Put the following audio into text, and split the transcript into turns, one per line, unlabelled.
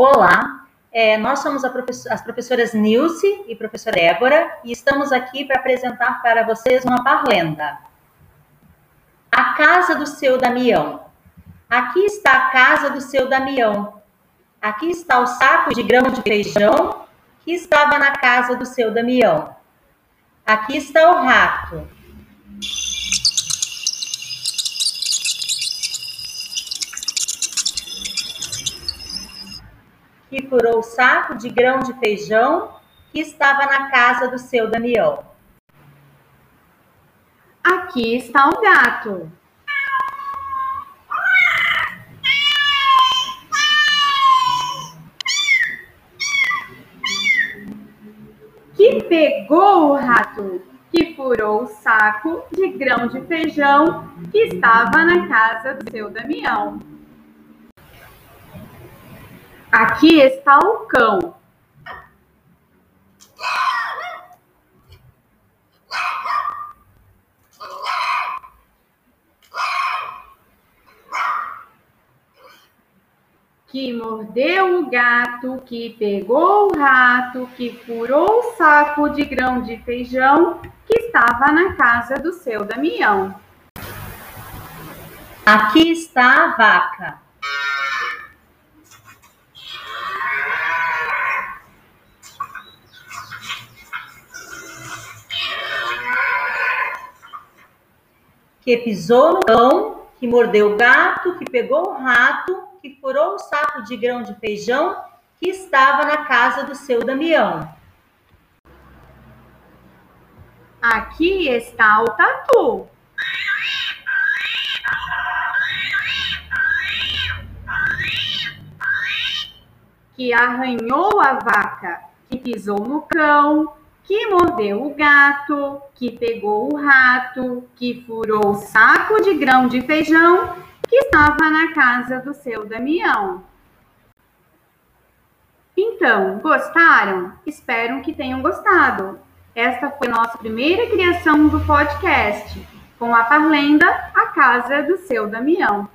Olá, é, nós somos professor, as professoras Nilce e professora Débora e estamos aqui para apresentar para vocês uma parlenda. A casa do seu Damião. Aqui está a casa do seu Damião. Aqui está o saco de grão de feijão que estava na casa do seu Damião. Aqui está o rato. Que furou o saco de grão de feijão que estava na casa do seu Damião.
Aqui está o gato. Que pegou o rato, que furou o saco de grão de feijão que estava na casa do seu Damião. Aqui está o cão. Que mordeu o gato, que pegou o rato, que furou o saco de grão de feijão que estava na casa do seu Damião.
Aqui está a vaca. Que pisou no cão, que mordeu o gato, que pegou o rato, que furou o saco de grão de feijão que estava na casa do seu Damião.
Aqui está o tatu. Que arranhou a vaca, que pisou no cão, que mordeu o gato, que pegou o rato, que furou o saco de grão de feijão que estava na casa do seu Damião. Então, gostaram? Espero que tenham gostado. Esta foi nossa primeira criação do podcast, com a parlenda A Casa do Seu Damião.